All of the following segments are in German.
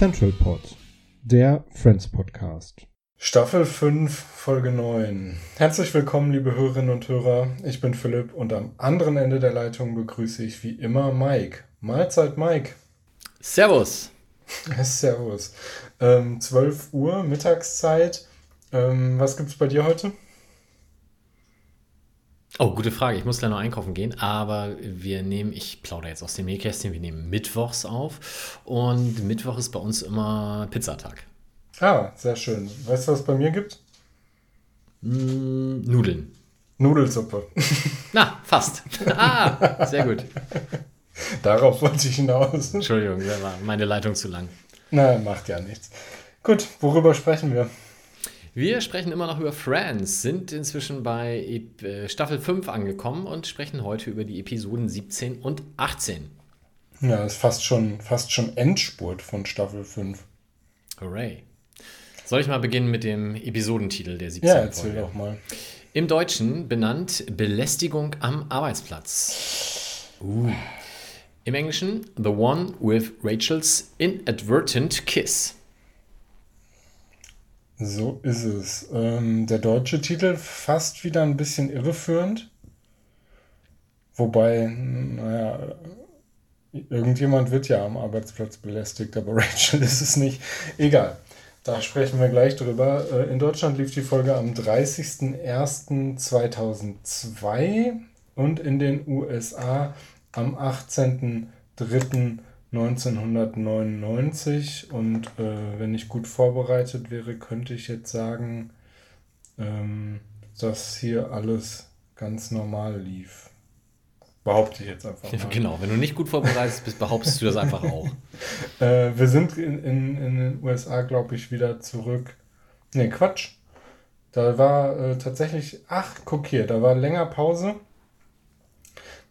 Central Pod, der Friends Podcast. Staffel 5, Folge 9. Herzlich willkommen, liebe Hörerinnen und Hörer. Ich bin Philipp und am anderen Ende der Leitung begrüße ich wie immer Mike. Mahlzeit, Mike. Servus. Servus. Ähm, 12 Uhr, Mittagszeit. Ähm, was gibt's bei dir heute? Oh, gute Frage. Ich muss gleich noch einkaufen gehen, aber wir nehmen, ich plaudere jetzt aus dem Nähkästchen, wir nehmen Mittwochs auf und Mittwoch ist bei uns immer Pizzatag. Ah, sehr schön. Weißt du, was es bei mir gibt? Mm, Nudeln. Nudelsuppe. Na, fast. ah, sehr gut. Darauf wollte ich hinaus. Entschuldigung, war meine Leitung zu lang. Na, macht ja nichts. Gut, worüber sprechen wir? Wir sprechen immer noch über Friends, sind inzwischen bei äh, Staffel 5 angekommen und sprechen heute über die Episoden 17 und 18. Ja, ist fast schon, fast schon Endspurt von Staffel 5. Hooray. Soll ich mal beginnen mit dem Episodentitel der 17. Ja, erzähl Folge? doch mal. Im Deutschen benannt Belästigung am Arbeitsplatz. Uh. Im Englischen The One with Rachel's Inadvertent Kiss. So ist es. Ähm, der deutsche Titel fast wieder ein bisschen irreführend. Wobei, naja, irgendjemand wird ja am Arbeitsplatz belästigt, aber Rachel ist es nicht. Egal. Da sprechen wir gleich drüber. Äh, In Deutschland lief die Folge am 30.01.2002 und in den USA am 18.03.1999. Und äh, wenn ich gut vorbereitet wäre, könnte ich jetzt sagen, ähm, dass hier alles ganz normal lief. Behaupte ich jetzt einfach mal. Genau, wenn du nicht gut vorbereitet bist, behauptest du das einfach auch. Äh, wir sind in, in, in den USA, glaube ich, wieder zurück. Ne, Quatsch. Da war äh, tatsächlich, ach, guck hier, da war länger Pause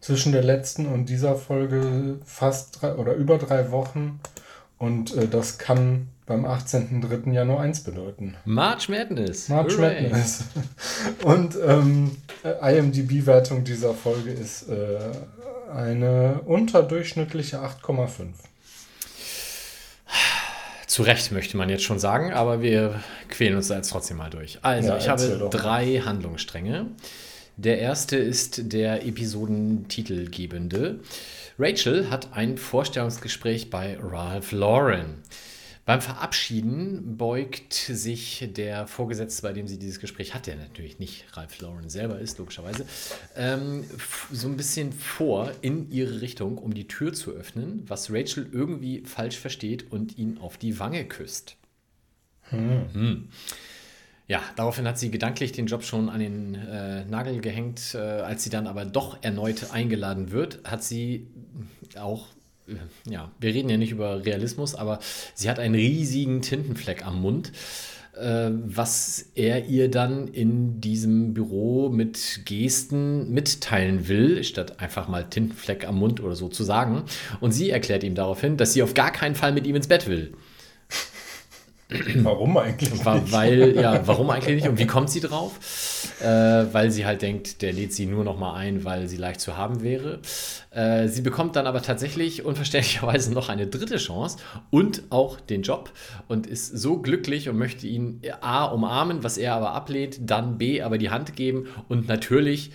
zwischen der letzten und dieser Folge fast drei oder über drei Wochen. Und äh, das kann beim 18.03. ja nur eins bedeuten. March Madness. March Hooray. Madness. Und ähm, äh, IMDb-Wertung dieser Folge ist äh, eine unterdurchschnittliche 8,5. Zu Recht möchte man jetzt schon sagen, aber wir quälen uns da jetzt trotzdem mal durch. Also, Ja, ich habe drei Handlungsstränge. Der erste ist der Episodentitelgebende. Rachel hat ein Vorstellungsgespräch bei Ralph Lauren. Beim Verabschieden beugt sich der Vorgesetzte, bei dem sie dieses Gespräch hat, der natürlich nicht Ralph Lauren selber ist, logischerweise, ähm, so ein bisschen vor in ihre Richtung, um die Tür zu öffnen, was Rachel irgendwie falsch versteht und ihn auf die Wange küsst. Hm. Ja, daraufhin hat sie gedanklich den Job schon an den äh, Nagel gehängt. Äh, als sie dann aber doch erneut eingeladen wird, hat sie auch, äh, ja, wir reden ja nicht über Realismus, aber sie hat einen riesigen Tintenfleck am Mund, äh, was er ihr dann in diesem Büro mit Gesten mitteilen will, statt einfach mal Tintenfleck am Mund oder so zu sagen. Und sie erklärt ihm daraufhin, dass sie auf gar keinen Fall mit ihm ins Bett will. Warum eigentlich? War, nicht? weil, ja, warum eigentlich nicht und wie kommt sie drauf? Äh, weil sie halt denkt, der lädt sie nur noch mal ein, weil sie leicht zu haben wäre. Äh, sie bekommt dann aber tatsächlich unverständlicherweise noch eine dritte Chance und auch den Job und ist so glücklich und möchte ihn A umarmen, was er aber ablehnt, dann B aber die Hand geben und natürlich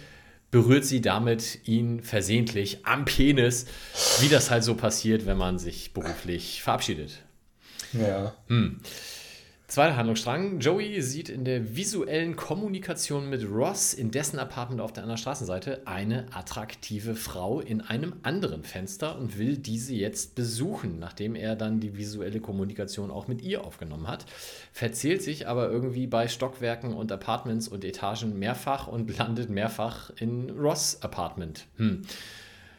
berührt sie damit ihn versehentlich am Penis, wie das halt so passiert, wenn man sich beruflich verabschiedet. Ja. Zweiter Handlungsstrang. Joey sieht in der visuellen Kommunikation mit Ross in dessen Apartment auf der anderen Straßenseite eine attraktive Frau in einem anderen Fenster und will diese jetzt besuchen, nachdem er dann die visuelle Kommunikation auch mit ihr aufgenommen hat. Verzählt sich aber irgendwie bei Stockwerken und Apartments und Etagen mehrfach und landet mehrfach in Ross Apartment. Hm.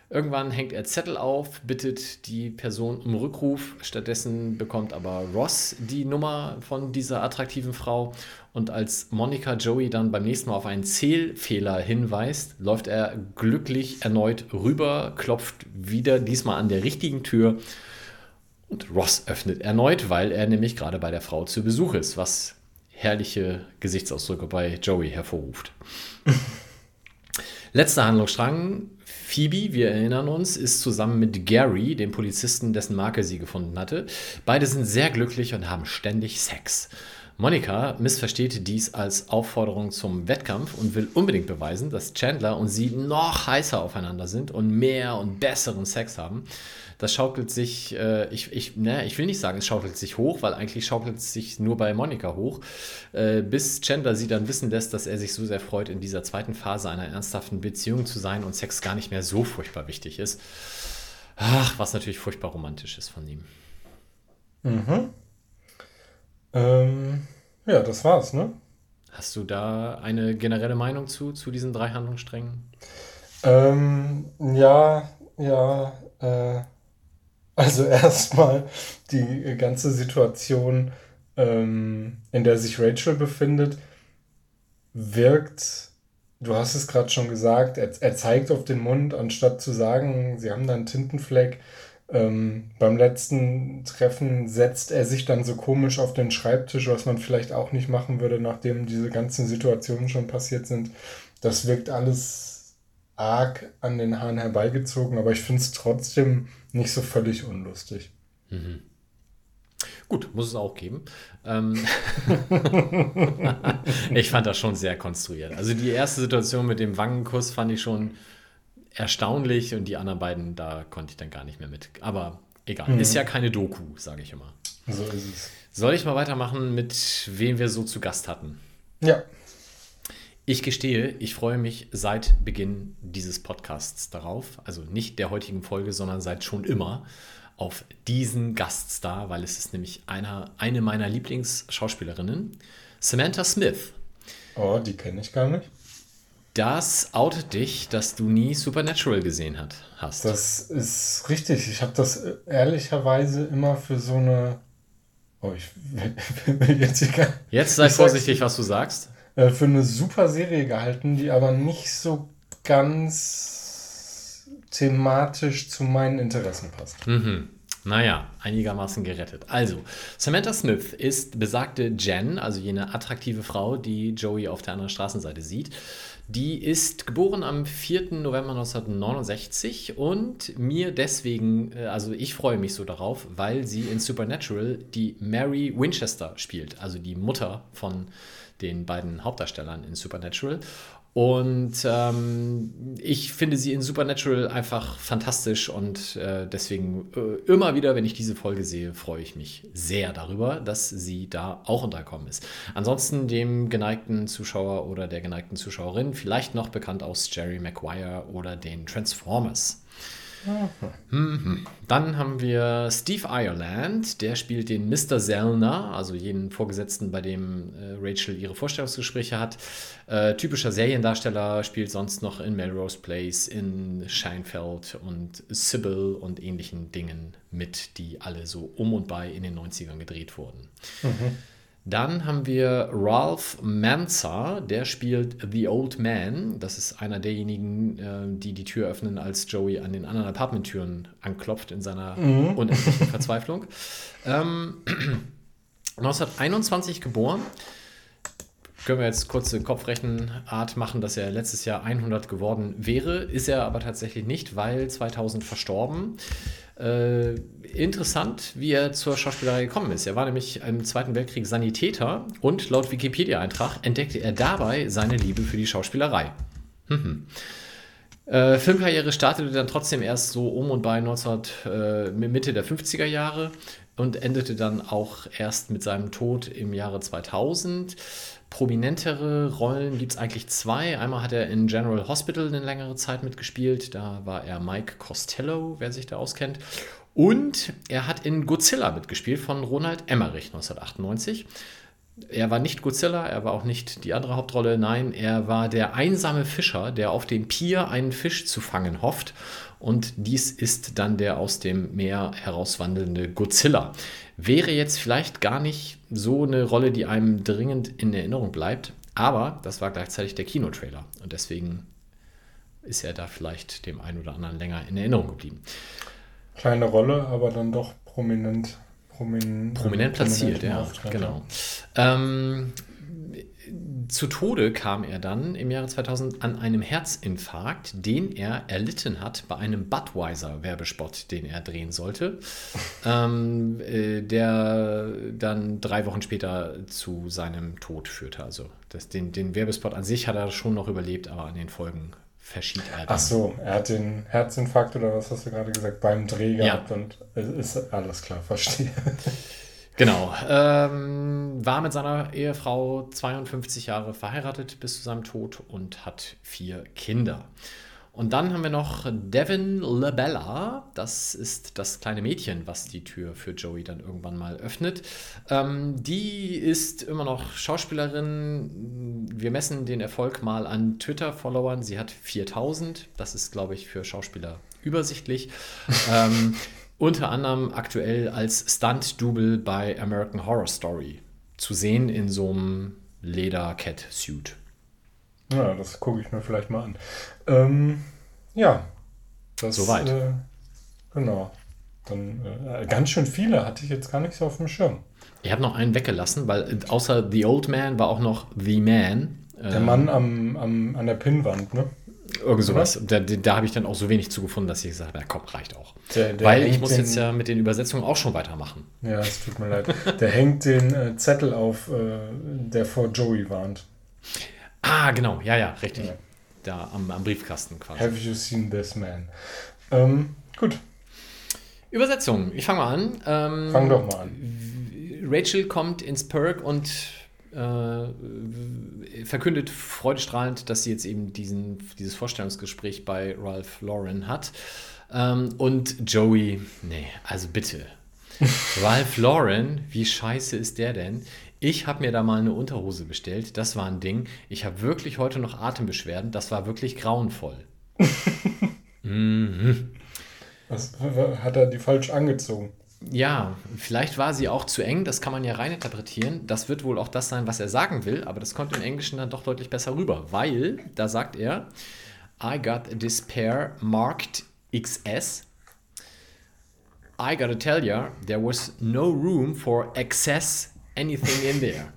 Irgendwann hängt er Zettel auf, bittet die Person um Rückruf. Stattdessen bekommt aber Ross die Nummer von dieser attraktiven Frau. Und als Monica Joey dann beim nächsten Mal auf einen Zählfehler hinweist, läuft er glücklich erneut rüber, klopft wieder diesmal an der richtigen Tür. Und Ross öffnet erneut, weil er nämlich gerade bei der Frau zu Besuch ist, was herrliche Gesichtsausdrücke bei Joey hervorruft. Letzter Handlungsstrang. Phoebe, wir erinnern uns, ist zusammen mit Gary, dem Polizisten, dessen Marke sie gefunden hatte. Beide sind sehr glücklich und haben ständig Sex. Monika missversteht dies als Aufforderung zum Wettkampf und will unbedingt beweisen, dass Chandler und sie noch heißer aufeinander sind und mehr und besseren Sex haben. Das schaukelt sich, äh, ich, ich, ne, ich will nicht sagen, es schaukelt sich hoch, weil eigentlich schaukelt es sich nur bei Monika hoch, äh, bis Chandler sie dann wissen lässt, dass er sich so sehr freut, in dieser zweiten Phase einer ernsthaften Beziehung zu sein und Sex gar nicht mehr so furchtbar wichtig ist. Ach, was natürlich furchtbar romantisch ist von ihm. Mhm. Ähm, ja, das war's, ne? Hast du da eine generelle Meinung zu, zu diesen drei Handlungssträngen? Ähm, ja, ja, äh, also erstmal die ganze Situation, ähm, in der sich Rachel befindet, wirkt, du hast es gerade schon gesagt, er, er zeigt auf den Mund, anstatt zu sagen, sie haben da einen Tintenfleck. Ähm, beim letzten Treffen setzt er sich dann so komisch auf den Schreibtisch, was man vielleicht auch nicht machen würde, nachdem diese ganzen Situationen schon passiert sind. Das wirkt alles arg an den Haaren herbeigezogen, aber ich finde es trotzdem nicht so völlig unlustig. Mhm. Gut, muss es auch geben. Ähm ich fand das schon sehr konstruiert. Also die erste Situation mit dem Wangenkuss fand ich schon erstaunlich und die anderen beiden, da konnte ich dann gar nicht mehr mit. Aber egal, mhm. ist ja keine Doku, sage ich immer. So ist es. Soll ich mal weitermachen mit wem wir so zu Gast hatten? Ja. Ich gestehe, ich freue mich seit Beginn dieses Podcasts darauf, also nicht der heutigen Folge, sondern seit schon immer auf diesen Gaststar, weil es ist nämlich einer, eine meiner Lieblingsschauspielerinnen, Samantha Smith. Oh, die kenne ich gar nicht. Das outet dich, dass du nie Supernatural gesehen hat, hast. Das ist richtig. Ich habe das ehrlicherweise immer für so eine. Oh, ich will jetzt gar Jetzt sei vorsichtig, was du sagst. Äh, für eine super Serie gehalten, die aber nicht so ganz thematisch zu meinen Interessen passt. Mhm. Naja, einigermaßen gerettet. Also, Samantha Smith ist besagte Jen, also jene attraktive Frau, die Joey auf der anderen Straßenseite sieht. Die ist geboren am 4. November 1969 und mir deswegen, äh, also ich freue mich so darauf, weil sie in Supernatural die Mary Winchester spielt, also die Mutter von den beiden Hauptdarstellern in Supernatural. Und ähm, ich finde sie in Supernatural einfach fantastisch und äh, deswegen äh, immer wieder, wenn ich diese Folge sehe, freue ich mich sehr darüber, dass sie da auch untergekommen ist. Ansonsten dem geneigten Zuschauer oder der geneigten Zuschauerin vielleicht noch bekannt aus Jerry Maguire oder den Transformers. Mhm. Dann haben wir Steve Ireland, der spielt den Mr. Zellner, also jenen Vorgesetzten, bei dem äh, Rachel ihre Vorstellungsgespräche hat. Äh, typischer Seriendarsteller, spielt sonst noch in Melrose Place, in Scheinfeld und Sybil und ähnlichen Dingen mit, die alle so um und bei in den 90ern gedreht wurden. Mhm. Dann haben wir Ralph Manza, der spielt The Old Man. Das ist einer derjenigen, äh, die die Tür öffnen, als Joey an den anderen Apartmenttüren anklopft in seiner mhm. unendlichen Verzweiflung. Ähm, 1921 geboren. Können wir jetzt kurze Kopfrechenart machen, dass er letztes Jahr 100 geworden wäre. Ist er aber tatsächlich nicht, weil 2000 verstorben. Äh, interessant, wie er zur Schauspielerei gekommen ist. Er war nämlich im Zweiten Weltkrieg Sanitäter und laut Wikipedia-Eintrag entdeckte er dabei seine Liebe für die Schauspielerei. Mhm. Äh, Filmkarriere startete dann trotzdem erst so um und bei 19, äh, Mitte der 50er Jahre. und endete dann auch erst mit seinem Tod im Jahre 2000. Prominentere Rollen gibt es eigentlich zwei. Einmal hat er in General Hospital eine längere Zeit mitgespielt. Da war er Mike Costello, wer sich da auskennt. Und er hat in Godzilla mitgespielt von Ronald Emmerich 1998. Er war nicht Godzilla, er war auch nicht die andere Hauptrolle. Nein, er war der einsame Fischer, der auf dem Pier einen Fisch zu fangen hofft. Und dies ist dann der aus dem Meer herauswandelnde Godzilla. Wäre jetzt vielleicht gar nicht so eine Rolle, die einem dringend in Erinnerung bleibt, aber das war gleichzeitig der Kinotrailer. Und deswegen ist er da vielleicht dem einen oder anderen länger in Erinnerung geblieben. Kleine Rolle, aber dann doch prominent. Promin Prominent platziert, prominent im ja, Auftritt, genau. Ähm, zu Tode kam er dann im Jahre 2000 an einem Herzinfarkt, den er erlitten hat bei einem Budweiser-Werbespot, den er drehen sollte, ähm, äh, der dann drei Wochen später zu seinem Tod führte. Also das, den, den Werbespot an sich hat er schon noch überlebt, aber an den Folgen verschied er dann. Ach so, er hat den Herzinfarkt oder was hast du gerade gesagt, beim Dreh Ja. gehabt und es ist alles klar, verstehe. Genau. Ähm, war mit seiner Ehefrau 52 Jahre verheiratet bis zu seinem Tod und hat vier Kinder. Und dann haben wir noch Devin LaBella. Das ist das kleine Mädchen, was die Tür für Joey dann irgendwann mal öffnet. Ähm, die ist immer noch Schauspielerin. Wir messen den Erfolg mal an Twitter-Followern. Sie hat 4000. Das ist, glaube ich, für Schauspieler übersichtlich. ähm, unter anderem aktuell als Stunt-Double bei American Horror Story zu sehen in so einem Leder-Cat-Suit. Ja, das gucke ich mir vielleicht mal an. Ähm, ja. Das, Soweit. Äh, genau. Dann äh, ganz schön viele hatte ich jetzt gar nicht so auf dem Schirm. Ich habe noch einen weggelassen, weil äh, außer The Old Man war auch noch The Man. Der Ähm, Mann am, am, an der Pinnwand, ne? Irgend sowas. Da, da habe ich dann auch so wenig zugefunden, dass ich gesagt habe, ja komm, reicht auch. Der, der Weil ich muss den, jetzt ja mit den Übersetzungen auch schon weitermachen. Ja, es tut mir leid. Der hängt den äh, Zettel auf, äh, der vor Joey warnt. Ah, genau, ja, ja, richtig. Ja. Da am, am Briefkasten quasi. Have you seen this man? Ähm, gut, Übersetzung, ich fange mal an. Ähm, fang doch mal an. Rachel kommt ins Perk und äh, verkündet freudestrahlend, dass sie jetzt eben diesen, dieses Vorstellungsgespräch bei Ralph Lauren hat. Ähm, und Joey, nee, also bitte. Ralph Lauren, wie scheiße ist der denn? Ich habe mir da mal eine Unterhose bestellt, das war ein Ding. Ich habe wirklich heute noch Atembeschwerden, das war wirklich grauenvoll. mhm. Was, hat er die falsch angezogen? Ja, vielleicht war sie auch zu eng, das kann man ja reininterpretieren. Das wird wohl auch das sein, was er sagen will, aber das kommt im Englischen dann doch deutlich besser rüber, weil da sagt er, I got this pair marked XS. I gotta tell ya, there was no room for excess anything in there.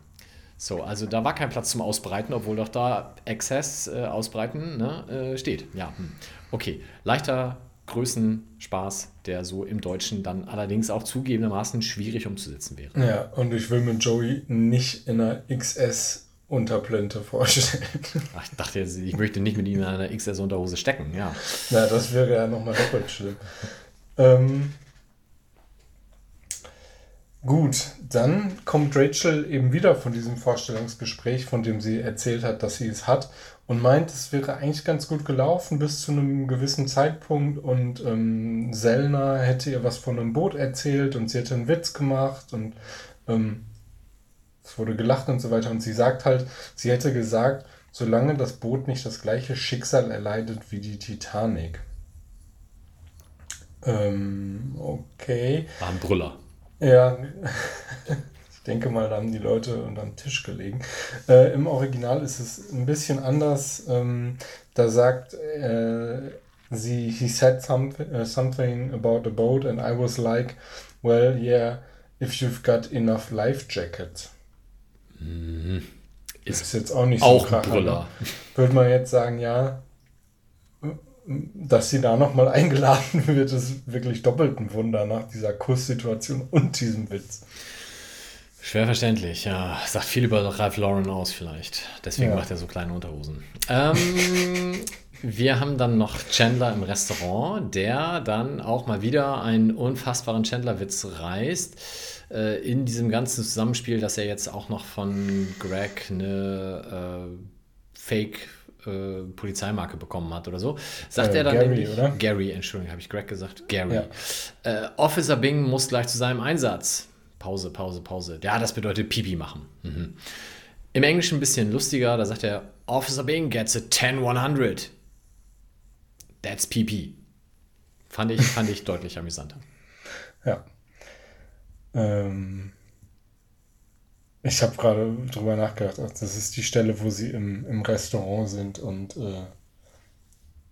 So, also da war kein Platz zum Ausbreiten, obwohl doch da Excess äh, ausbreiten ne, äh, steht. Ja, hm. okay. Leichter Größenspaß, der so im Deutschen dann allerdings auch zugegebenermaßen schwierig umzusetzen wäre. Ja, und ich will mir Joey nicht in einer XS-Unterplinte vorstellen. Ach, ich dachte, jetzt, ich möchte nicht mit ihm in einer XS-Unterhose stecken, ja. Na, das wäre ja nochmal doppelt schlimm. Ähm, gut, dann kommt Rachel eben wieder von diesem Vorstellungsgespräch, von dem sie erzählt hat, dass sie es hat, und meint, es wäre eigentlich ganz gut gelaufen bis zu einem gewissen Zeitpunkt und ähm, Sellner hätte ihr was von einem Boot erzählt und sie hätte einen Witz gemacht und ähm, es wurde gelacht und so weiter. Und sie sagt halt, sie hätte gesagt, solange das Boot nicht das gleiche Schicksal erleidet wie die Titanic. Ähm, okay. War ein Brüller. Ja, ich denke mal, da haben die Leute unterm Tisch gelegen. Äh, Im Original ist es ein bisschen anders. Ähm, da sagt äh, sie, he said something, uh, something about a boat and I was like, well, yeah, if you've got enough life jackets. Ist Ist jetzt auch nicht auch so ein kracher, ne? Würde man jetzt sagen, ja, dass sie da nochmal eingeladen wird, ist wirklich doppelt ein Wunder nach dieser Kusssituation und diesem Witz. Schwer verständlich, ja. Sagt viel über Ralph Lauren aus vielleicht. Deswegen Ja. macht er so kleine Unterhosen. Ähm, Wir haben dann noch Chandler im Restaurant, der dann auch mal wieder einen unfassbaren Chandler-Witz reißt. Äh, in diesem ganzen Zusammenspiel, dass er jetzt auch noch von Greg eine äh, Fake äh, Polizeimarke bekommen hat oder so, sagt Äh, er dann Gary, nämlich, oder? Gary, Entschuldigung, habe ich Greg gesagt? Gary. Ja. Äh, Officer Bing muss gleich zu seinem Einsatz. Pause, Pause, Pause. Ja, das bedeutet Pipi machen. Mhm. Im Englischen ein bisschen lustiger, da sagt er, Officer Bing gets a 10-100. That's PP. Fand ich, fand ich deutlich amüsanter. Ja. Ähm, ich habe gerade drüber nachgedacht. ach, Das ist die Stelle, wo sie im, im Restaurant sind und äh,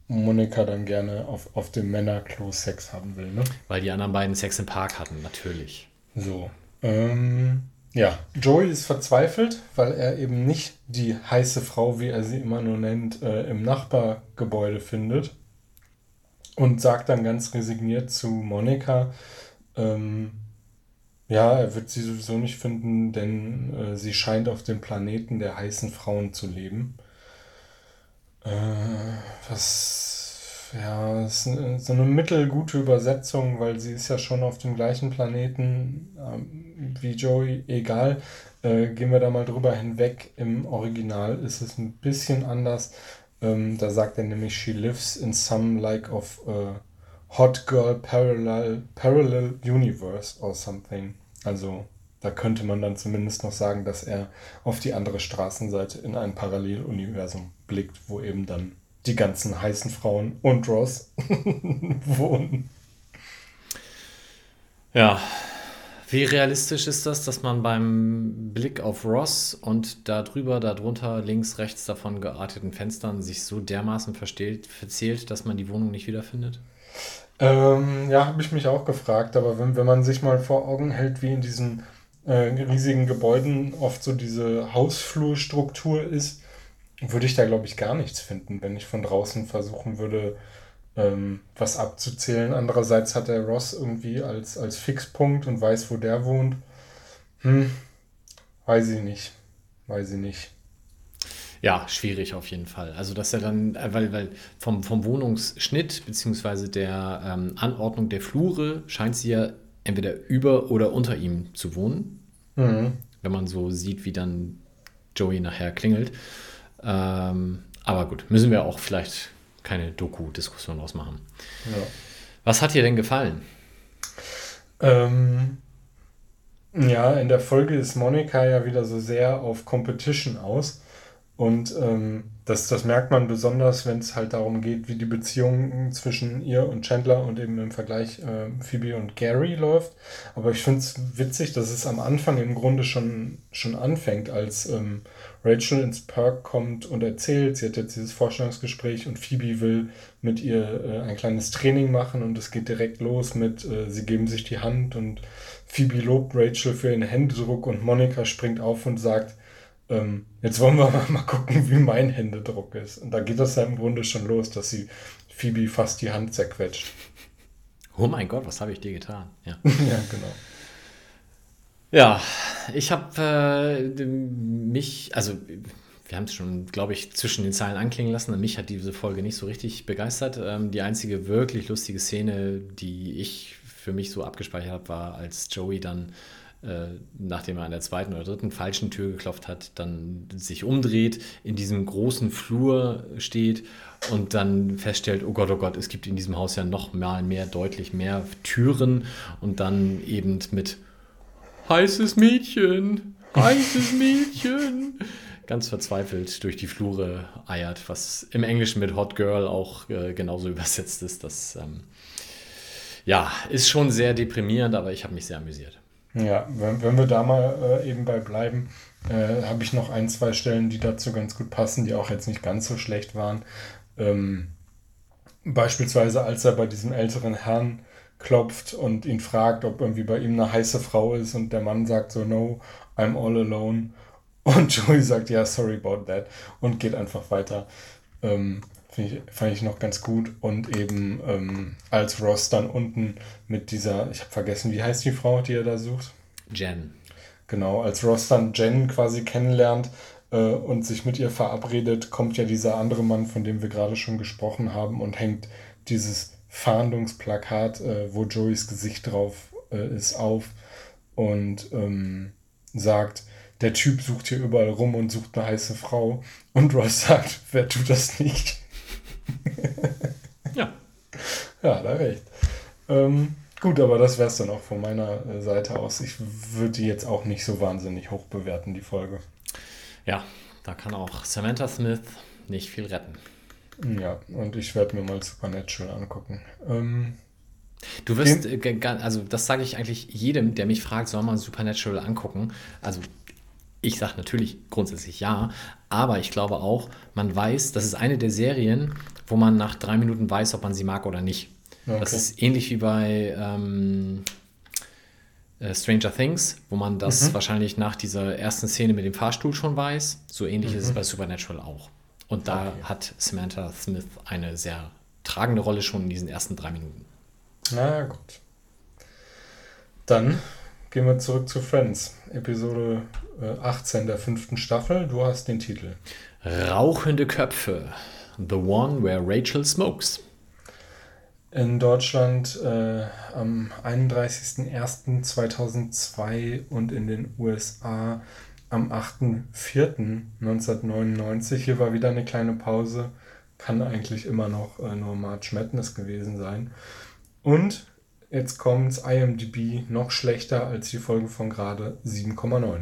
Monika dann gerne auf, auf dem Männerklo Sex haben will. Ne? Weil die anderen beiden Sex im Park hatten, natürlich. So. Ähm, ja, Joey ist verzweifelt, weil er eben nicht die heiße Frau, wie er sie immer nur nennt, äh, im Nachbargebäude findet. Und sagt dann ganz resigniert zu Monika, ähm, ja, er wird sie sowieso nicht finden, denn äh, sie scheint auf dem Planeten der heißen Frauen zu leben. Äh, was, ja, ist so eine mittelgute Übersetzung, weil sie ist ja schon auf dem gleichen Planeten ähm, wie Joey, egal. Äh, gehen wir da mal drüber hinweg. Im Original ist es ein bisschen anders. Ähm, da sagt er nämlich, she lives in some like of uh, hot girl parallel, parallel universe or something. Also da könnte man dann zumindest noch sagen, dass er auf die andere Straßenseite in ein Paralleluniversum blickt, wo eben dann die ganzen heißen Frauen und Ross wohnen. Ja. Wie realistisch ist das, dass man beim Blick auf Ross und darüber, darunter, links, rechts davon gearteten Fenstern sich so dermaßen verzählt, dass man die Wohnung nicht wiederfindet? Ähm, ja, habe ich mich auch gefragt, aber wenn, wenn man sich mal vor Augen hält, wie in diesen äh, riesigen Gebäuden oft so diese Hausflurstruktur ist, würde ich da, glaube ich, gar nichts finden, wenn ich von draußen versuchen würde, ähm, was abzuzählen. Andererseits hat der Ross irgendwie als, als Fixpunkt und weiß, wo der wohnt. Hm, weiß ich nicht. Weiß ich nicht. Ja, schwierig auf jeden Fall. Also, dass er dann, äh, weil, weil vom, vom Wohnungsschnitt beziehungsweise der ähm, Anordnung der Flure scheint sie ja entweder über oder unter ihm zu wohnen. Mhm. Wenn man so sieht, wie dann Joey nachher klingelt. Ähm, aber gut, müssen wir auch vielleicht keine Doku-Diskussion ausmachen. Ja. Was hat dir denn gefallen? Ähm, ja, in der Folge ist Monika ja wieder so sehr auf Competition aus. Und ähm, das, das merkt man besonders, wenn es halt darum geht, wie die Beziehung zwischen ihr und Chandler und eben im Vergleich äh, Phoebe und Gary läuft. Aber ich finde es witzig, dass es am Anfang im Grunde schon, schon anfängt, als ähm, Rachel ins Park kommt und erzählt, sie hat jetzt dieses Vorstellungsgespräch und Phoebe will mit ihr äh, ein kleines Training machen und es geht direkt los mit, äh, sie geben sich die Hand und Phoebe lobt Rachel für ihren Händedruck und Monika springt auf und sagt, ähm, jetzt wollen wir mal gucken, wie mein Händedruck ist. Und da geht das ja im Grunde schon los, dass sie Phoebe fast die Hand zerquetscht. Oh mein Gott, was habe ich dir getan? Ja. ja, genau. Ja, ich habe äh, mich, also wir haben es schon, glaube ich, zwischen den Zeilen anklingen lassen. Mich hat diese Folge nicht so richtig begeistert. Ähm, die einzige wirklich lustige Szene, die ich für mich so abgespeichert habe, war, als Joey dann, nachdem er an der zweiten oder dritten falschen Tür geklopft hat, dann sich umdreht, in diesem großen Flur steht und dann feststellt, oh Gott, oh Gott, es gibt in diesem Haus ja noch mal mehr, deutlich mehr Türen und dann eben mit heißes Mädchen, heißes Mädchen. Ganz verzweifelt durch die Flure eiert, was im Englischen mit Hot Girl auch äh, genauso übersetzt ist. Das ähm, ja, ist schon sehr deprimierend, aber ich habe mich sehr amüsiert. Ja, wenn, wenn wir da mal äh, eben bei bleiben, äh, habe ich noch ein, zwei Stellen, die dazu ganz gut passen, die auch jetzt nicht ganz so schlecht waren. Ähm, beispielsweise, als er bei diesem älteren Herrn klopft und ihn fragt, ob irgendwie bei ihm eine heiße Frau ist und der Mann sagt so, no, I'm all alone. Und Joey sagt, ja, sorry about that und geht einfach weiter. Ähm, ich, fand ich noch ganz gut. Und eben ähm, als Ross dann unten mit dieser, ich habe vergessen, wie heißt die Frau, die er da sucht? Jen. Genau, als Ross dann Jen quasi kennenlernt, äh, und sich mit ihr verabredet, kommt ja dieser andere Mann, von dem wir gerade schon gesprochen haben, und hängt dieses Fahndungsplakat, äh, wo Joeys Gesicht drauf äh, ist, auf und ähm, sagt, der Typ sucht hier überall rum und sucht eine heiße Frau. Und Ross sagt, wer tut das nicht? Ja. Ja, da recht. Ähm, gut, aber das wäre es dann auch von meiner äh, Seite aus. Ich würde die jetzt auch nicht so wahnsinnig hoch bewerten, die Folge. Ja, da kann auch Samantha Smith nicht viel retten. Ja, und ich werde mir mal Supernatural angucken. Ähm, Du wirst, äh, also das sage ich eigentlich jedem, der mich fragt, soll man Supernatural angucken? Also ich sage natürlich grundsätzlich ja, aber ich glaube auch, man weiß, das ist eine der Serien, wo man nach drei Minuten weiß, ob man sie mag oder nicht. Das Okay. ist ähnlich wie bei ähm, äh, Stranger Things, wo man das wahrscheinlich nach dieser ersten Szene mit dem Fahrstuhl schon weiß. So ähnlich ist es bei Supernatural auch. Und da Okay. hat Samantha Smith eine sehr tragende Rolle schon in diesen ersten drei Minuten. na gut. Dann gehen wir zurück zu Friends. Episode äh, 18 der fünften Staffel. Du hast den Titel. Rauchende Köpfe. The one where Rachel smokes. In Deutschland äh, am 31.01.2002 und in den USA am 8.04.1999. Hier war wieder eine kleine Pause. Kann eigentlich immer noch äh, nur March Madness gewesen sein. Und jetzt kommt's IMDb noch schlechter als die Folge von gerade 7,9.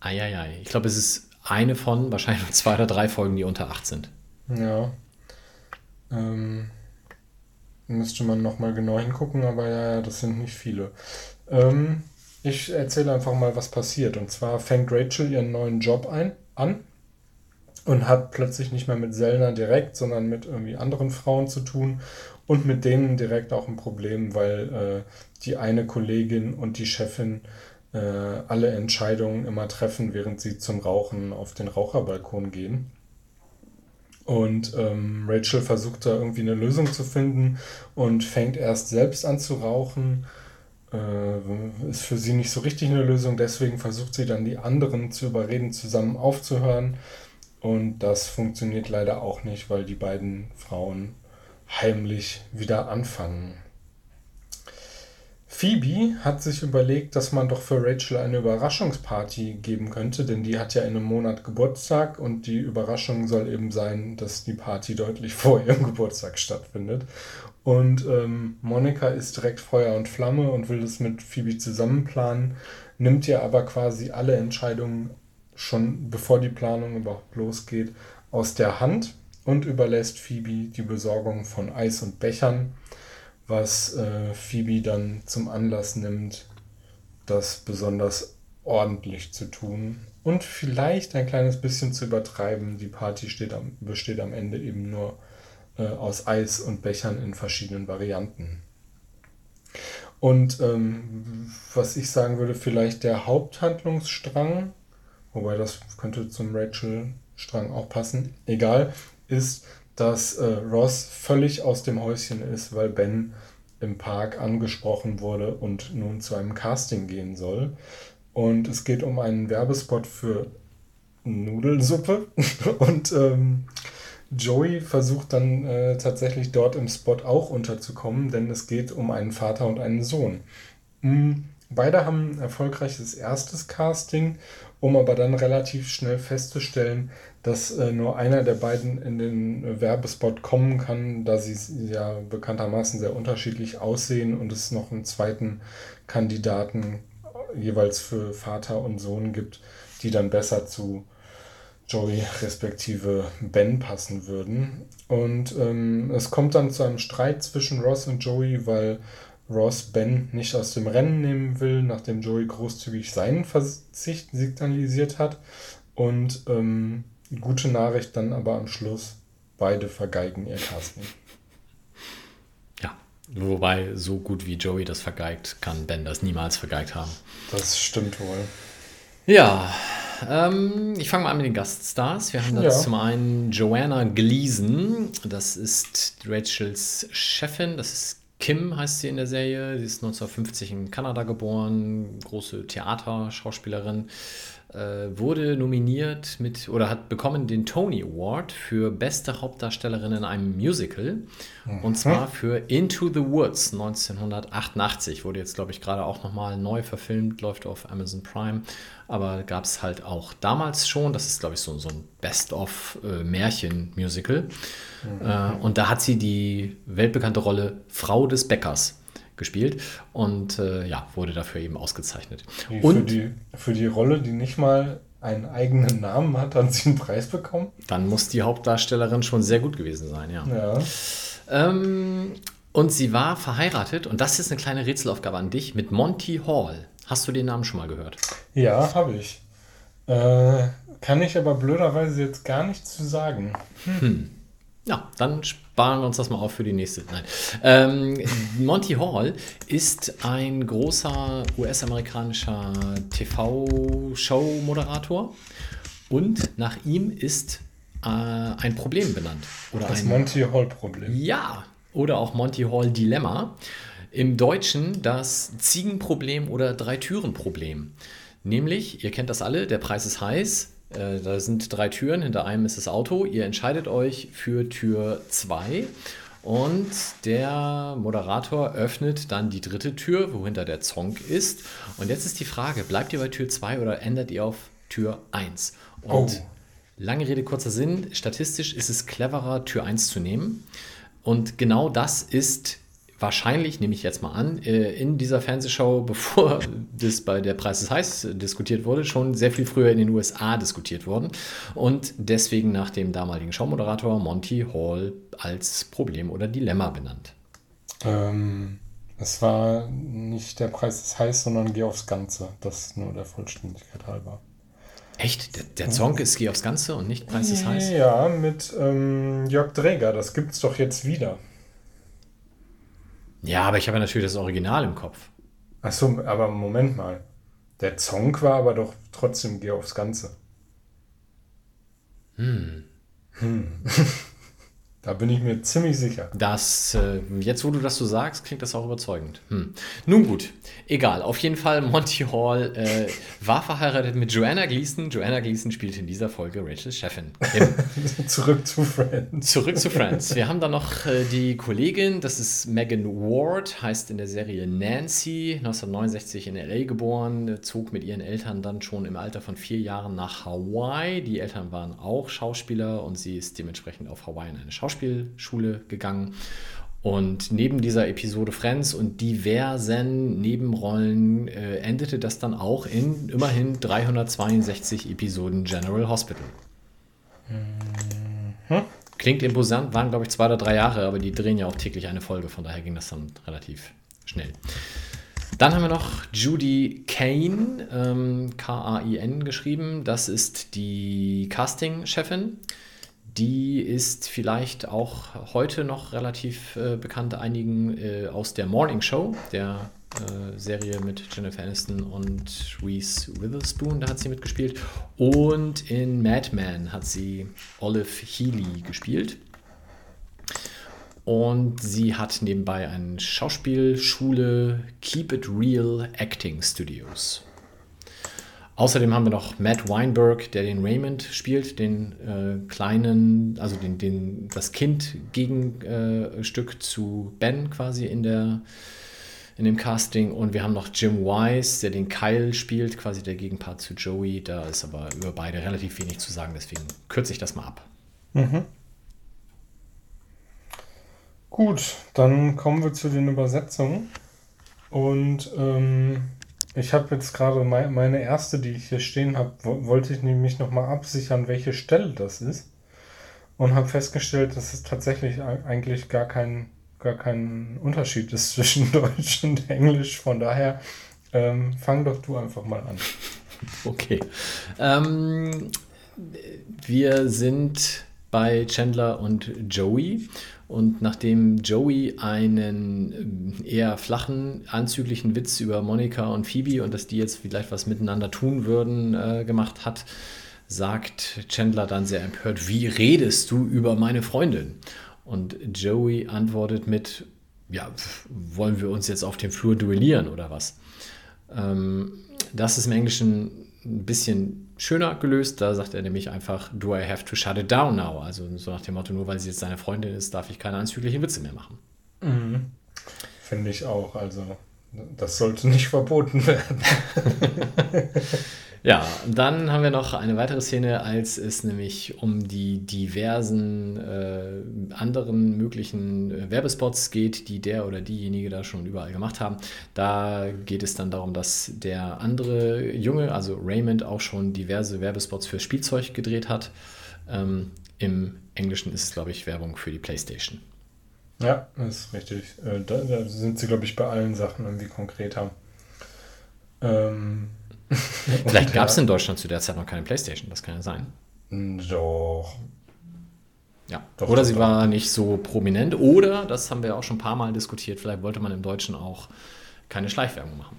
Eieiei. Ich glaube, es ist eine von wahrscheinlich zwei oder drei Folgen, die unter acht sind. Ja. Ähm, müsste man nochmal genau hingucken, aber ja, das sind nicht viele. Ähm, ich erzähle einfach mal, was passiert. Und zwar fängt Rachel ihren neuen Job ein, an und hat plötzlich nicht mehr mit Selna direkt, sondern mit irgendwie anderen Frauen zu tun und mit denen direkt auch ein Problem, weil äh, die eine Kollegin und die Chefin äh, alle Entscheidungen immer treffen, während sie zum Rauchen auf den Raucherbalkon gehen. Und ähm, Rachel versucht da irgendwie eine Lösung zu finden und fängt erst selbst an zu rauchen. Äh, ist für sie nicht so richtig eine Lösung, deswegen versucht sie dann die anderen zu überreden, zusammen aufzuhören. Und das funktioniert leider auch nicht, weil die beiden Frauen heimlich wieder anfangen. Phoebe hat sich überlegt, dass man doch für Rachel eine Überraschungsparty geben könnte, denn die hat ja in einem Monat Geburtstag und die Überraschung soll eben sein, dass die Party deutlich vor ihrem Geburtstag stattfindet. Und ähm, Monika ist direkt Feuer und Flamme und will das mit Phoebe zusammen planen, nimmt ihr aber quasi alle Entscheidungen schon bevor die Planung überhaupt losgeht aus der Hand und überlässt Phoebe die Besorgung von Eis und Bechern was äh, Phoebe dann zum Anlass nimmt, das besonders ordentlich zu tun und vielleicht ein kleines bisschen zu übertreiben. Die Party am, besteht am Ende eben nur äh, aus Eis und Bechern in verschiedenen Varianten. Und ähm, was ich sagen würde, vielleicht der Haupthandlungsstrang, wobei das könnte zum Rachel-Strang auch passen, egal, ist, dass äh, Ross völlig aus dem Häuschen ist, weil Ben im Park angesprochen wurde und nun zu einem Casting gehen soll. Und es geht um einen Werbespot für Nudelsuppe. Und ähm, Joey versucht dann äh, tatsächlich dort im Spot auch unterzukommen, denn es geht um einen Vater und einen Sohn. Mm, Beide haben ein erfolgreiches erstes Casting, um aber dann relativ schnell festzustellen, dass äh, nur einer der beiden in den äh, Werbespot kommen kann, da sie ja bekanntermaßen sehr unterschiedlich aussehen und es noch einen zweiten Kandidaten äh, jeweils für Vater und Sohn gibt, die dann besser zu Joey respektive Ben passen würden. Und ähm, es kommt dann zu einem Streit zwischen Ross und Joey, weil Ross Ben nicht aus dem Rennen nehmen will, nachdem Joey großzügig seinen Verzicht signalisiert hat. Und ähm, gute Nachricht dann aber am Schluss, beide vergeigen ihr Casting. Ja. Wobei, so gut wie Joey das vergeigt, kann Ben das niemals vergeigt haben. Das stimmt wohl. Ja, ähm, ich fange mal an mit den Gaststars. Wir haben da Ja. zum einen Joanna Gleason, das ist Rachels Chefin, das ist Kim, heißt sie in der Serie. Sie ist 1950 in Kanada geboren, große Theaterschauspielerin. Äh, wurde nominiert mit oder hat bekommen den Tony Award für beste Hauptdarstellerin in einem Musical. Und zwar für Into the Woods 1988. Wurde jetzt, glaube ich, gerade auch nochmal neu verfilmt, läuft auf Amazon Prime. Aber gab es halt auch damals schon. Das ist, glaube ich, so, so ein Best-of-Märchen-Musical. Äh, und da hat sie die weltbekannte Rolle Frau des Bäckers gespielt und äh, ja, wurde dafür eben ausgezeichnet. Wie für, Und die, für die Rolle, die nicht mal einen eigenen Namen hat, hat sie einen Preis bekommen. dann muss die Hauptdarstellerin schon sehr gut gewesen sein, ja. Ja. Ähm, und sie war verheiratet, und das ist eine kleine Rätselaufgabe an dich, mit Monty Hall. Hast du den Namen schon mal gehört? Ja, habe ich. Äh, kann ich aber blöderweise jetzt gar nichts zu sagen. Ja, dann sparen wir uns das mal auf für die nächste. Nein. Ähm, Monty Hall ist ein großer US-amerikanischer TV-Show-Moderator und nach ihm ist äh, ein Problem benannt. Oder Das ein, Monty Hall-Problem. Ja, oder auch Monty Hall Dilemma. Im Deutschen das Ziegenproblem oder Drei-Türen-Problem. Nämlich, ihr kennt das alle, der Preis ist heiß. Äh, da sind drei Türen, hinter einem ist das Auto. Ihr entscheidet euch für Tür 2 und der Moderator öffnet dann die dritte Tür, wohinter der Zonk ist. Und jetzt ist die Frage, bleibt ihr bei Tür 2 oder ändert ihr auf Tür 1? Und Oh. Lange Rede, kurzer Sinn. Statistisch ist es cleverer, Tür 1 zu nehmen. Und genau das ist wahrscheinlich, nehme ich jetzt mal an, äh, in dieser Fernsehshow, bevor das bei der Preis ist heiß diskutiert wurde, schon sehr viel früher in den USA diskutiert worden. Und deswegen nach dem damaligen Showmoderator Monty Hall als Problem oder Dilemma benannt. Ähm, es war nicht der Preis ist heiß, sondern geh aufs Ganze. Das nur der Vollständigkeit halber. Echt? Der, der Song ist Geh aufs Ganze und nicht Preis ist heiß? Ja, mit ähm, Jörg Dräger. Das gibt's doch jetzt wieder. Ja, aber ich habe ja natürlich das Original im Kopf. Achso, aber Moment mal. Der Song war aber doch trotzdem Geh aufs Ganze. Hm. Da bin ich mir ziemlich sicher. Das, äh, jetzt wo du das so sagst, klingt das auch überzeugend. Hm. Nun gut, egal. Auf jeden Fall, Monty Hall äh, war verheiratet mit Joanna Gleason. Joanna Gleason spielt in dieser Folge Rachels Chefin. Zurück zu Friends. Zurück zu Friends. Wir haben dann noch äh, die Kollegin, das ist Megan Ward, heißt in der Serie Nancy, 1969 in LA geboren, zog mit ihren Eltern dann schon im Alter von vier Jahren nach Hawaii. Die Eltern waren auch Schauspieler und sie ist dementsprechend auf Hawaii in eine Schauspielschule gegangen. Und neben dieser Episode Friends und diversen Nebenrollen äh, endete das dann auch in immerhin 362 Episoden General Hospital. Klingt imposant, waren glaube ich zwei oder drei Jahre, aber die drehen ja auch täglich eine Folge, von daher ging das dann relativ schnell. Dann haben wir noch Judy Kane, ähm, K-A-I-N geschrieben. Das ist die Casting-Chefin. Die ist vielleicht auch heute noch relativ äh, bekannt einigen äh, aus der Morning Show, der äh, Serie mit Jennifer Aniston und Reese Witherspoon, da hat sie mitgespielt. Und in Mad Men hat sie Olive Healy gespielt. Und sie hat nebenbei eine Schauspielschule Keep It Real Acting Studios. Außerdem haben wir noch Matt Weinberg, der den Raymond spielt, den äh, kleinen, also den, den, das Kind-Gegenstück äh, zu Ben quasi in, der, in dem Casting. Und wir haben noch Jim Wise, der den Kyle spielt, quasi der Gegenpart zu Joey. Da ist aber über beide relativ wenig zu sagen, deswegen kürze ich das mal ab. Gut, dann kommen wir zu den Übersetzungen. Und ähm, ich habe jetzt gerade mei- meine erste, die ich hier stehen habe, wo- wollte ich nämlich nochmal absichern, welche Stelle das ist. Und habe festgestellt, dass es tatsächlich ei- eigentlich gar kein, gar kein Unterschied ist zwischen Deutsch und Englisch. Von daher ähm, fang doch du einfach mal an. Okay. Ähm, wir sind bei Chandler und Joey. Und nachdem Joey einen ähm, eher flachen, anzüglichen Witz über Monika und Phoebe und dass die jetzt vielleicht was miteinander tun würden, äh, gemacht hat, sagt Chandler dann sehr empört, wie redest du über meine Freundin? Und Joey antwortet mit, ja, wollen wir uns jetzt auf dem Flur duellieren oder was? Ähm, das ist im Englischen ein bisschen schöner gelöst. Da sagt er nämlich einfach, do I have to shut it down now? Also so nach dem Motto, nur weil sie jetzt seine Freundin ist, darf ich keine anzüglichen Witze mehr machen. Mhm. Finde ich auch. Also das sollte nicht verboten werden. Ja, dann haben wir noch eine weitere Szene, als es nämlich um die diversen äh, anderen möglichen äh, Werbespots geht, die der oder diejenige da schon überall gemacht haben. Da geht es dann darum, dass der andere Junge, also Raymond, auch schon diverse Werbespots für Spielzeug gedreht hat. Ähm, Im Englischen ist es, glaube ich, Werbung für die PlayStation. Ja, das ist richtig. Äh, da, da, sind sie, glaube ich, bei allen Sachen irgendwie konkreter. Ähm, Vielleicht gab es in Deutschland zu der Zeit noch keine Playstation, das kann ja sein. Doch. Ja. Doch, oder doch, sie doch. war nicht so prominent, oder, das haben wir auch schon ein paar Mal diskutiert, vielleicht wollte man im Deutschen auch keine Schleichwerbung machen.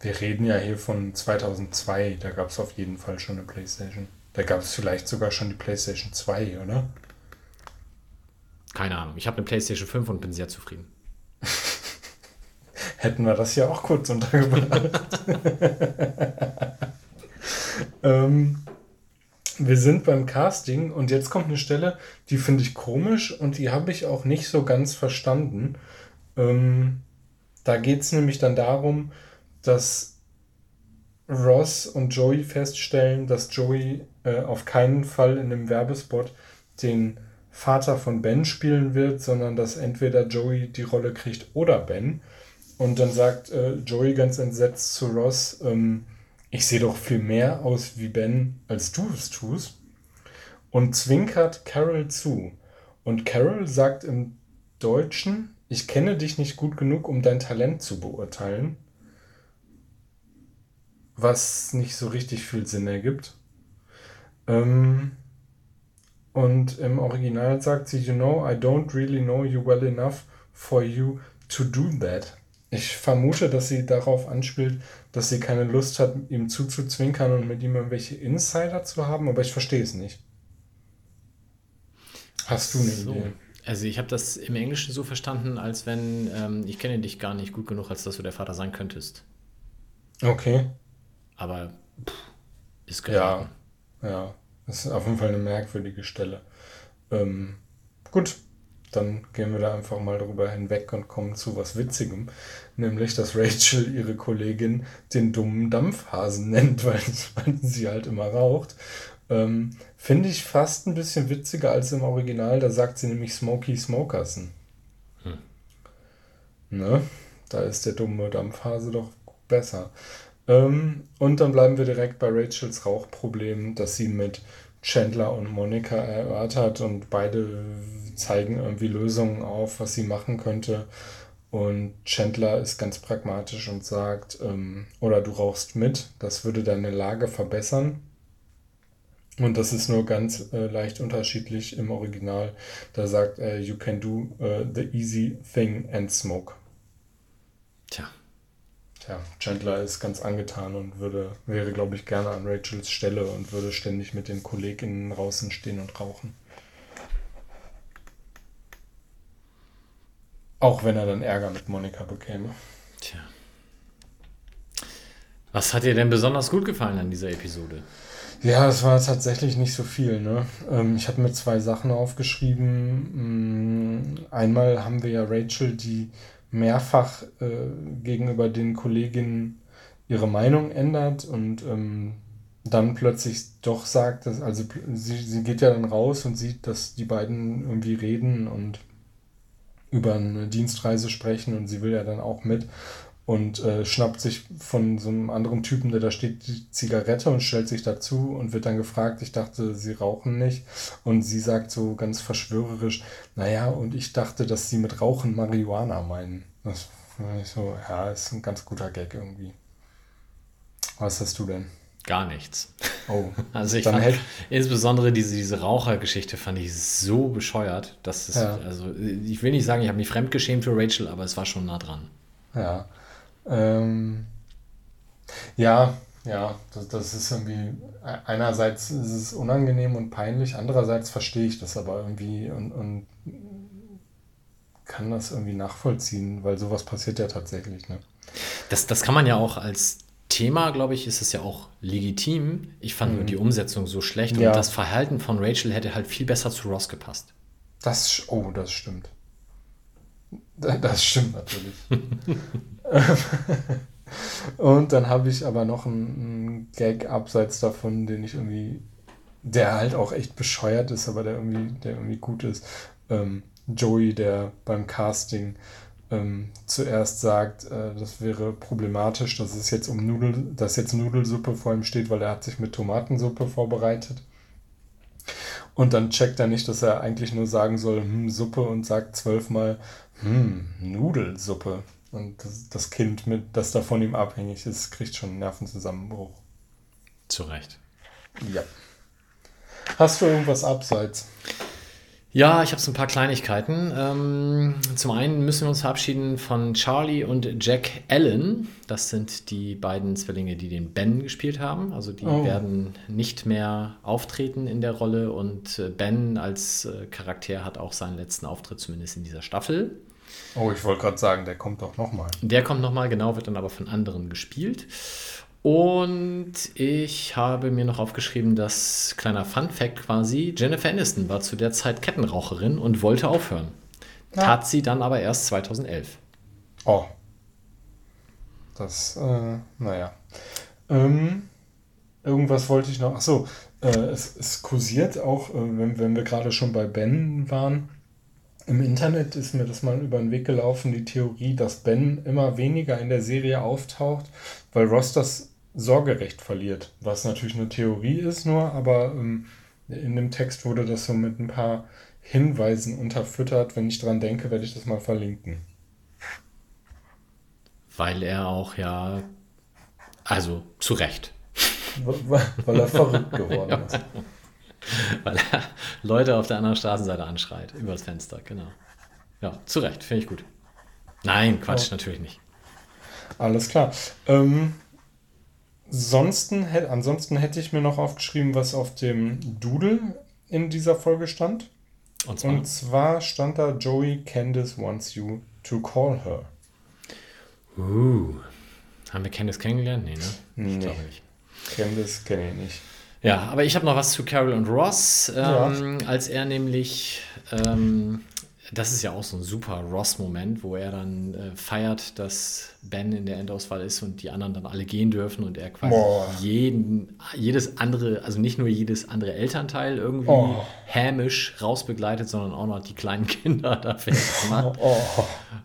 Wir reden ja hier von 2002, da gab es auf jeden Fall schon eine Playstation. Da gab es vielleicht sogar schon die Playstation 2, oder? Keine Ahnung. Ich habe eine Playstation 5 und bin sehr zufrieden. hätten wir das ja auch kurz untergebracht. ähm, wir sind beim Casting und jetzt kommt eine Stelle, die finde ich komisch und die habe ich auch nicht so ganz verstanden. Ähm, da geht es nämlich dann darum, dass Ross und Joey feststellen, dass Joey äh, auf keinen Fall in dem Werbespot den Vater von Ben spielen wird, sondern dass entweder Joey die Rolle kriegt oder Ben. Und dann sagt äh, Joey ganz entsetzt zu Ross, ähm, ich sehe doch viel mehr aus wie Ben, als du es tust. Und zwinkert Carol zu. Und Carol sagt im Deutschen, ich kenne dich nicht gut genug, um dein Talent zu beurteilen. Was nicht so richtig viel Sinn ergibt. Ähm, und im Original sagt sie, you know, I don't really know you well enough for you to do that. Ich vermute, dass sie darauf anspielt, dass sie keine Lust hat, ihm zuzuzwinkern und mit ihm irgendwelche Insider zu haben, aber ich verstehe es nicht. Hast du eine so. Idee? Also ich habe das im Englischen so verstanden, als wenn ähm, ich kenne dich gar nicht gut genug, als dass du der Vater sein könntest. Okay. Aber pff, ist geraten. Ja, ja. Das ist auf jeden Fall eine merkwürdige Stelle. Ähm, gut, dann gehen wir da einfach mal drüber hinweg und kommen zu was Witzigem, nämlich dass Rachel ihre Kollegin den dummen Dampfhasen nennt, weil, weil sie halt immer raucht. Ähm, Finde ich fast ein bisschen witziger als im Original, da sagt sie nämlich Smokey Smokerson. Hm. Ne? Da ist der dumme Dampfhase doch besser. Ähm, und dann bleiben wir direkt bei Rachels Rauchproblem, dass sie mit Chandler und Monika erörtert und beide zeigen irgendwie Lösungen auf, was sie machen könnte. Und Chandler ist ganz pragmatisch und sagt, ähm, oder du rauchst mit, das würde deine Lage verbessern. Und das ist nur ganz äh, leicht unterschiedlich im Original. Da sagt er, you can do uh, the easy thing and smoke. Tja. Tja, Chandler ist ganz angetan und würde, wäre, glaube ich, gerne an Rachels Stelle und würde ständig mit den KollegInnen draußen stehen und rauchen. Auch wenn er dann Ärger mit Monika bekäme. Tja. Was hat dir denn besonders gut gefallen an dieser Episode? Ja, es war tatsächlich nicht so viel. Ne? Ähm, ich habe mir zwei Sachen aufgeschrieben. Mm, einmal haben wir ja Rachel, die mehrfach äh, gegenüber den Kolleginnen ihre Meinung ändert und ähm, dann plötzlich doch sagt, dass, also sie, sie geht ja dann raus und sieht, dass die beiden irgendwie reden und über eine Dienstreise sprechen und sie will ja dann auch mit und äh, schnappt sich von so einem anderen Typen, der da steht, die Zigarette und stellt sich dazu und wird dann gefragt, ich dachte, sie rauchen nicht. Und sie sagt so ganz verschwörerisch, naja, und ich dachte, dass sie mit Rauchen Marihuana meinen. Das ich so, ja, ist ein ganz guter Gag irgendwie. Was hast du denn? Gar nichts. Oh. Also ich fand, insbesondere diese, diese Rauchergeschichte fand ich so bescheuert, dass es, ja. also ich will nicht sagen, ich habe mich fremdgeschämt für Rachel, aber es war schon nah dran. Ja. Ähm, ja, ja, das, das ist irgendwie, einerseits ist es unangenehm und peinlich, andererseits verstehe ich das aber irgendwie und, und kann das irgendwie nachvollziehen, weil sowas passiert ja tatsächlich. Ne? Das, das kann man ja auch als Thema, glaube ich, ist es ja auch legitim. Ich fand nur die Umsetzung so schlecht Mhm. Ja. und das Verhalten von Rachel hätte halt viel besser zu Ross gepasst. Das, oh, das stimmt. Da- Das stimmt natürlich. Und dann habe ich aber noch einen, einen Gag abseits davon, den ich irgendwie, der halt auch echt bescheuert ist, aber der irgendwie, der irgendwie gut ist. Ähm, Joey, der beim Casting ähm, zuerst sagt, äh, das wäre problematisch, dass es jetzt um Nudel, dass jetzt Nudelsuppe vor ihm steht, weil er hat sich mit Tomatensuppe vorbereitet. Und dann checkt er nicht, dass er eigentlich nur sagen soll, hm, Suppe und sagt zwölfmal, hm, Nudelsuppe. Und das, das Kind, mit, das da von ihm abhängig ist, kriegt schon einen Nervenzusammenbruch. Zu Recht. Ja. Hast du irgendwas abseits? Ja, ich habe so ein paar Kleinigkeiten. Ähm, zum einen müssen wir uns verabschieden von Charlie und Jack Allen. Das sind die beiden Zwillinge, die den Ben gespielt haben. Also die Oh. werden nicht mehr auftreten in der Rolle und äh, Ben als äh, Charakter hat auch seinen letzten Auftritt, zumindest in dieser Staffel. Oh, ich wollte gerade sagen, der kommt doch nochmal. Der kommt nochmal, genau, wird dann aber von anderen gespielt. Und ich habe mir noch aufgeschrieben, dass, kleiner Fun-Fact quasi, Jennifer Aniston war zu der Zeit Kettenraucherin und wollte aufhören. Ja. Tat sie dann aber erst 2011. Oh. Das, äh, naja. Ähm, irgendwas wollte ich noch. Achso, äh, es, es kursiert auch, äh, wenn, wenn wir gerade schon bei Ben waren. Im Internet ist mir das mal über den Weg gelaufen, die Theorie, dass Ben immer weniger in der Serie auftaucht, weil Ross das Sorgerecht verliert. Was natürlich eine Theorie ist nur, aber ähm, in dem Text wurde das so mit ein paar Hinweisen unterfüttert. Wenn ich dran denke, werde ich das mal verlinken. Weil er auch ja, also zu Recht, Weil weil er verrückt geworden ist. weil er Leute auf der anderen Straßenseite anschreit, übers Fenster, genau. Ja, zu Recht, finde ich gut. Nein, Quatsch, Oh. natürlich nicht. Alles klar. Ähm, ansonsten, ansonsten hätte ich mir noch aufgeschrieben, was auf dem Doodle in dieser Folge stand. Und zwar, Und zwar stand da Joey Candice wants you to call her. uh, haben wir Candice kennengelernt? Nee, ne? Ich Nee. glaube nicht. Candice kenne ich nicht. Ja, aber ich habe noch was zu Carol und Ross, ähm, als er nämlich, ähm, das ist ja auch so ein super Ross-Moment, wo er dann äh, feiert, dass Ben in der Endauswahl ist und die anderen dann alle gehen dürfen und er quasi Boah. jeden, jedes andere, also nicht nur jedes andere Elternteil irgendwie Oh. hämisch rausbegleitet, sondern auch noch die kleinen Kinder da fertig macht. Oh,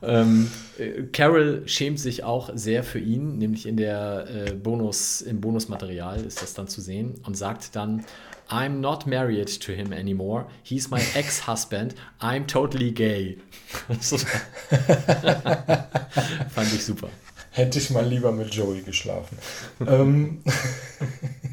Ähm, äh, Carol schämt sich auch sehr für ihn, nämlich in der äh, Bonus, im Bonusmaterial ist das dann zu sehen und sagt dann, I'm not married to him anymore. He's my ex-husband. I'm totally gay. Fand ich super. hätte ich mal lieber mit Joey geschlafen. ähm,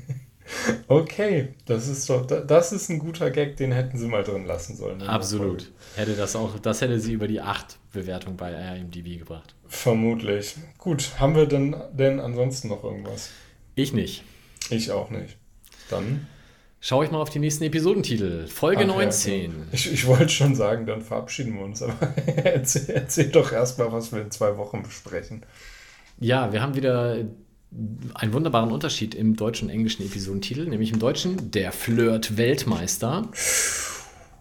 okay, das ist doch, das ist ein guter Gag, den hätten sie mal drin lassen sollen. Absolut. Hätte das auch, das hätte sie über die 8 Bewertung bei IMDb gebracht. Vermutlich. Gut, haben wir denn, denn ansonsten noch irgendwas? Ich nicht. Ich auch nicht. Dann. Schau ich mal auf die nächsten Episodentitel. Folge Ach ja, 19. Ich, ich wollte schon sagen, dann verabschieden wir uns, aber erzähl, erzähl doch erstmal, was wir in zwei Wochen besprechen. Ja, wir haben wieder einen wunderbaren Unterschied im deutschen und englischen Episodentitel, nämlich im Deutschen der Flirt-Weltmeister.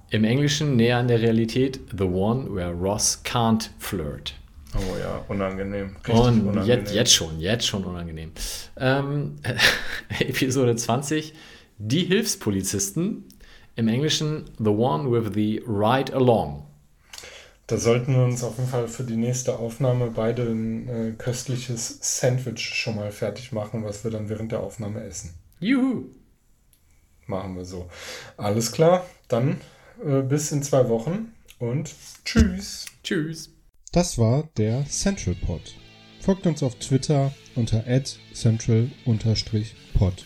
Im Englischen näher an der Realität The One Where Ross Can't Flirt. Oh ja, unangenehm. Richtig und unangenehm. jetzt, jetzt schon, jetzt schon unangenehm. Ähm, Episode 20, die Hilfspolizisten. Im Englischen The One with the Ride Along. Da sollten wir uns auf jeden Fall für die nächste Aufnahme beide ein äh, köstliches Sandwich schon mal fertig machen, was wir dann während der Aufnahme essen. Juhu! Machen wir so. Alles klar, dann äh, bis in zwei Wochen und tschüss. Tschüss! Das war der Central Pod. Folgt uns auf Twitter unter central-pod.